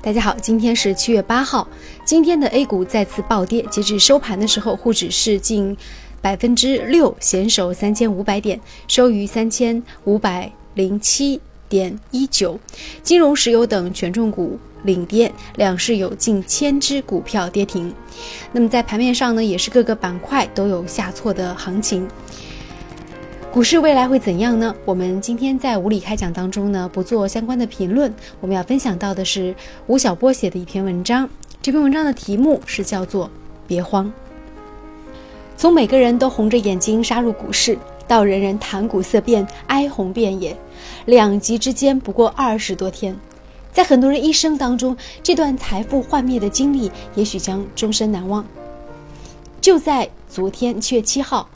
大家好，今天是七月八号。今天的 A 股再次暴跌，截至收盘的时候，沪指是近百分之六，险守三千五百点，收于三千五百零七点一九。金融、石油等权重股领跌，两市有近千只股票跌停。那么在盘面上呢，也是各个板块都有下挫的行情。股市未来会怎样呢？我们今天在无理开讲当中呢，不做相关的评论。我们要分享到的是吴晓波写的一篇文章。这篇文章的题目是叫做“别慌”。从每个人都红着眼睛杀入股市，到人人谈股色变、哀鸿遍野，两极之间不过二十多天。在很多人一生当中，这段财富幻灭的经历，也许将终身难忘。就在昨天七月七号。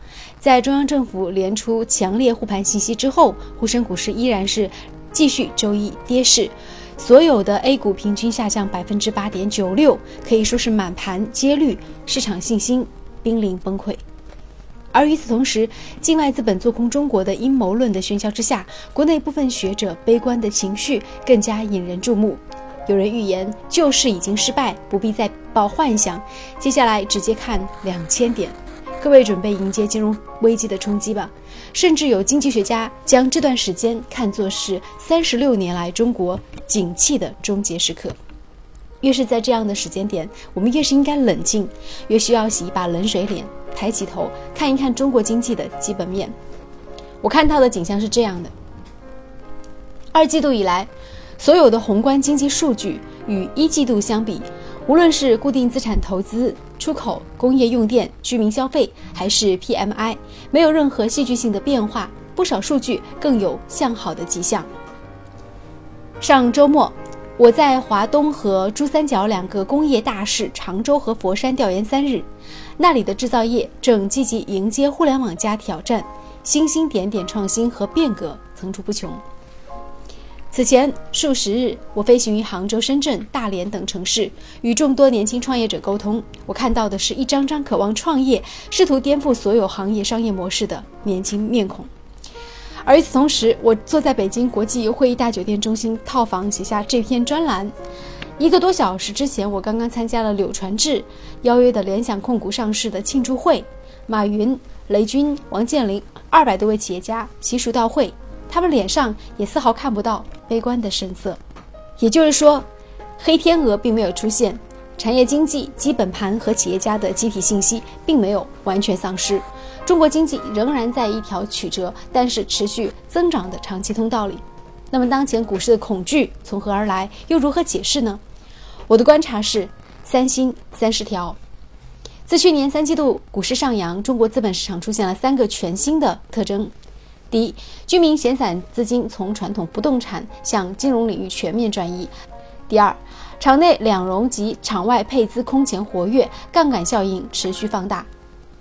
在中央政府连出强烈护盘信息之后，沪深股市依然是继续周一跌势，所有的 A 股平均下降百分之八点九六，可以说是满盘皆绿，市场信心濒临崩溃。而与此同时，境外资本做空中国的阴谋论的喧嚣之下，国内部分学者悲观的情绪更加引人注目。有人预言救市已经失败，不必再抱幻想，接下来直接看两千点。各位准备迎接金融危机的冲击吧，甚至有经济学家将这段时间看作是三十六年来中国景气的终结时刻。越是在这样的时间点，我们越是应该冷静，越需要洗一把冷水脸，抬起头看一看中国经济的基本面。我看到的景象是这样的：二季度以来，所有的宏观经济数据与一季度相比，无论是固定资产投资。出口、工业用电、居民消费还是 PMI，没有任何戏剧性的变化，不少数据更有向好的迹象。上周末，我在华东和珠三角两个工业大市常州和佛山调研三日，那里的制造业正积极迎接互联网加挑战，星星点点创新和变革层出不穷。此前数十日，我飞行于杭州、深圳、大连等城市，与众多年轻创业者沟通。我看到的是一张张渴望创业、试图颠覆所有行业商业模式的年轻面孔。而与此同时，我坐在北京国际会议大酒店中心套房，写下这篇专栏。一个多小时之前，我刚刚参加了柳传志邀约的联想控股上市的庆祝会，马云、雷军、王健林二百多位企业家悉数到会。他们脸上也丝毫看不到悲观的神色，也就是说，黑天鹅并没有出现，产业经济基本盘和企业家的集体信息并没有完全丧失，中国经济仍然在一条曲折但是持续增长的长期通道里。那么，当前股市的恐惧从何而来，又如何解释呢？我的观察是三星三十条。自去年三季度股市上扬，中国资本市场出现了三个全新的特征。第一，居民闲散资金从传统不动产向金融领域全面转移；第二，场内两融及场外配资空前活跃，杠杆效应持续放大；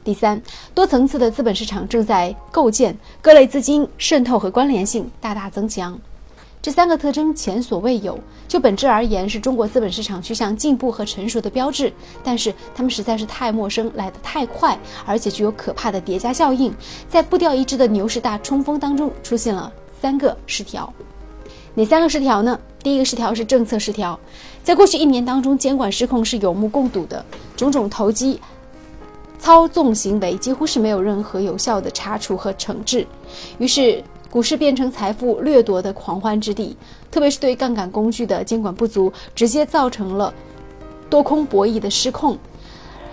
第三，多层次的资本市场正在构建，各类资金渗透和关联性大大增强。这三个特征前所未有，就本质而言是中国资本市场趋向进步和成熟的标志。但是它们实在是太陌生，来得太快，而且具有可怕的叠加效应，在步调一致的牛市大冲锋当中出现了三个失调。哪三个失调呢？第一个失调是政策失调，在过去一年当中，监管失控是有目共睹的，种种投机、操纵行为几乎是没有任何有效的查处和惩治，于是。股市变成财富掠夺的狂欢之地，特别是对杠杆工具的监管不足，直接造成了多空博弈的失控。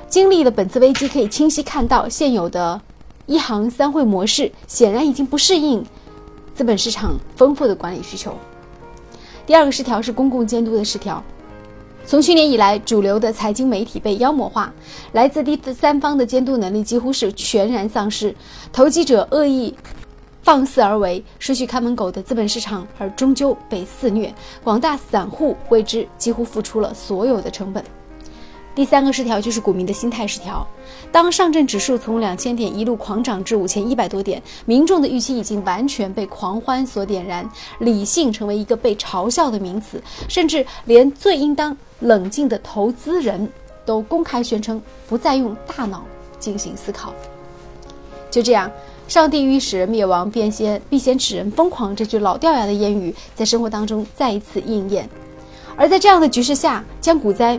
经历了本次危机，可以清晰看到现有的一行三会模式显然已经不适应资本市场丰富的管理需求。第二个失调是公共监督的失调。从去年以来，主流的财经媒体被妖魔化，来自第三方的监督能力几乎是全然丧失，投机者恶意。放肆而为，失去看门狗的资本市场，而终究被肆虐，广大散户为之几乎付出了所有的成本。第三个失调就是股民的心态失调。当上证指数从两千点一路狂涨至五千一百多点，民众的预期已经完全被狂欢所点燃，理性成为一个被嘲笑的名词，甚至连最应当冷静的投资人都公开宣称不再用大脑进行思考。就这样。上帝欲使人灭亡，便先必先使人疯狂。这句老掉牙的谚语，在生活当中再一次应验。而在这样的局势下，将股灾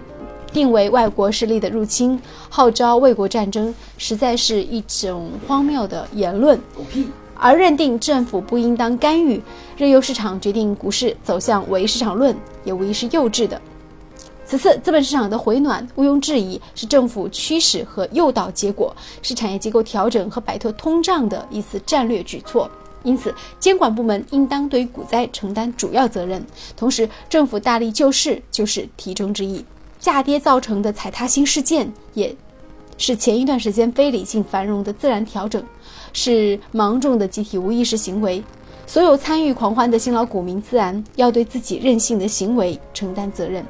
定为外国势力的入侵，号召卫国战争，实在是一种荒谬的言论。而认定政府不应当干预，任由市场决定股市走向唯市场论，也无疑是幼稚的。此次资本市场的回暖，毋庸置疑是政府驱使和诱导结果，是产业结构调整和摆脱通胀的一次战略举措。因此，监管部门应当对于股灾承担主要责任，同时政府大力救市就是题中之一。价跌造成的踩踏性事件，也是前一段时间非理性繁荣的自然调整。是芒种的集体无意识行为，所有参与狂欢的新老股民自然要对自己任性的行为承担责任。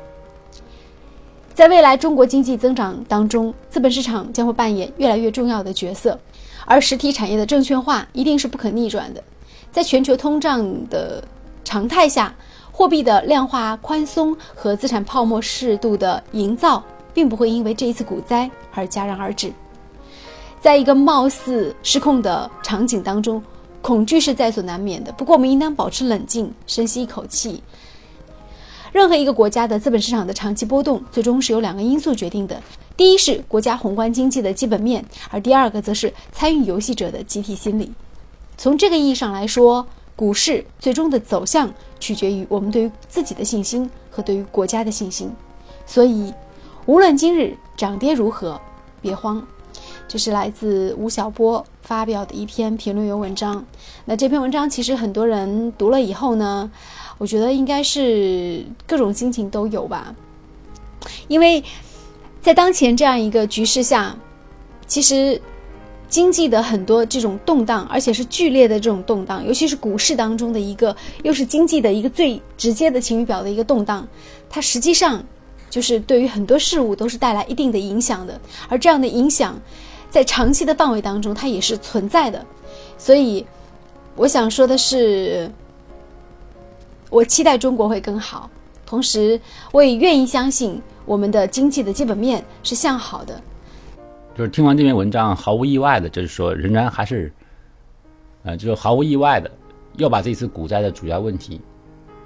在未来中国经济增长当中，资本市场将会扮演越来越重要的角色，而实体产业的证券化一定是不可逆转的。在全球通胀的常态下，货币的量化宽松和资产泡沫适度的营造，并不会因为这一次股灾而戛然而止。在一个貌似失控的场景当中，恐惧是在所难免的。不过，我们应当保持冷静，深吸一口气。任何一个国家的资本市场的长期波动，最终是由两个因素决定的：第一是国家宏观经济的基本面，而第二个则是参与游戏者的集体心理。从这个意义上来说，股市最终的走向取决于我们对于自己的信心和对于国家的信心。所以，无论今日涨跌如何，别慌。这是来自吴晓波发表的一篇评论员文章。那这篇文章其实很多人读了以后呢，我觉得应该是各种心情都有吧。因为在当前这样一个局势下，其实经济的很多这种动荡，而且是剧烈的这种动荡，尤其是股市当中的一个，又是经济的一个最直接的晴雨表的一个动荡，它实际上就是对于很多事物都是带来一定的影响的，而这样的影响。在长期的范围当中，它也是存在的，所以我想说的是，我期待中国会更好，同时我也愿意相信我们的经济的基本面是向好的。就是听完这篇文章，毫无意外的，就是说仍然还是，呃，就是毫无意外的，又把这次股灾的主要问题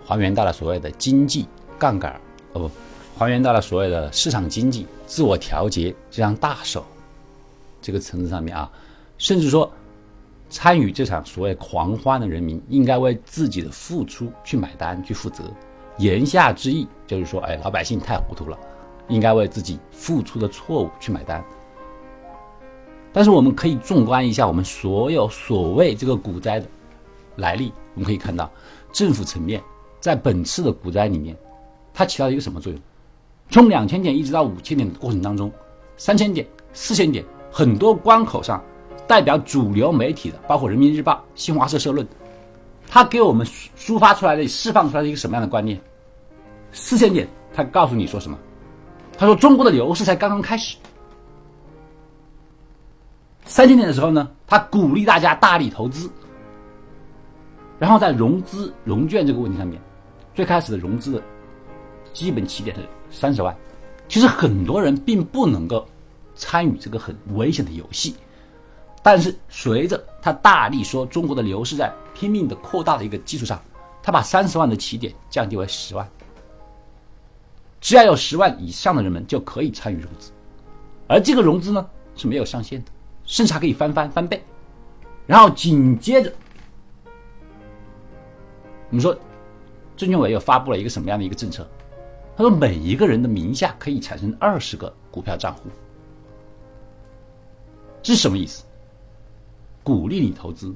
还原到了所谓的经济杠杆，哦不，还原到了所谓的市场经济自我调节这样大手。这个层次上面啊，甚至说，参与这场所谓狂欢的人民应该为自己的付出去买单、去负责。言下之意就是说，哎，老百姓太糊涂了，应该为自己付出的错误去买单。但是我们可以纵观一下我们所有所谓这个股灾的来历，我们可以看到，政府层面在本次的股灾里面，它起到一个什么作用？从两千点一直到五千点的过程当中，三千点、四千点。很多关口上，代表主流媒体的，包括人民日报、新华社社论，他给我们抒发出来的、释放出来的一个什么样的观念？四千点，他告诉你说什么？他说中国的牛市才刚刚开始。三千点的时候呢，他鼓励大家大力投资。然后在融资融券这个问题上面，最开始的融资的基本起点是三十万，其实很多人并不能够。参与这个很危险的游戏，但是随着他大力说中国的牛市在拼命的扩大的一个基础上，他把三十万的起点降低为十万，只要有十万以上的人们就可以参与融资，而这个融资呢是没有上限的，甚至还可以翻番翻倍。然后紧接着，我们说证监委又发布了一个什么样的一个政策？他说每一个人的名下可以产生二十个股票账户。这是什么意思？鼓励你投资，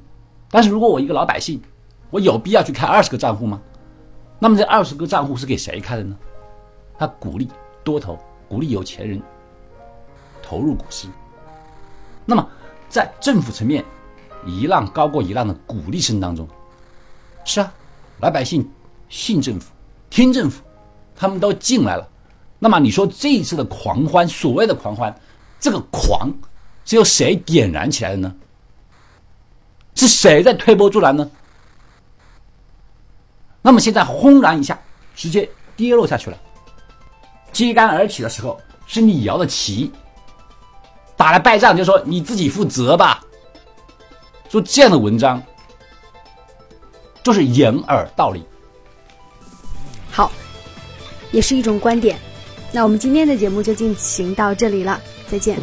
但是如果我一个老百姓，我有必要去开二十个账户吗？那么这二十个账户是给谁开的呢？他鼓励多投，鼓励有钱人投入股市。那么在政府层面，一浪高过一浪的鼓励声当中，是啊，老百姓信政府，听政府，他们都进来了。那么你说这一次的狂欢，所谓的狂欢，这个狂。是由谁点燃起来的呢？是谁在推波助澜呢？那么现在轰然一下，直接跌落下去了。揭竿而起的时候是你摇的旗，打了败仗就说你自己负责吧。说这样的文章，就是掩耳盗铃。好，也是一种观点。那我们今天的节目就进行到这里了，再见。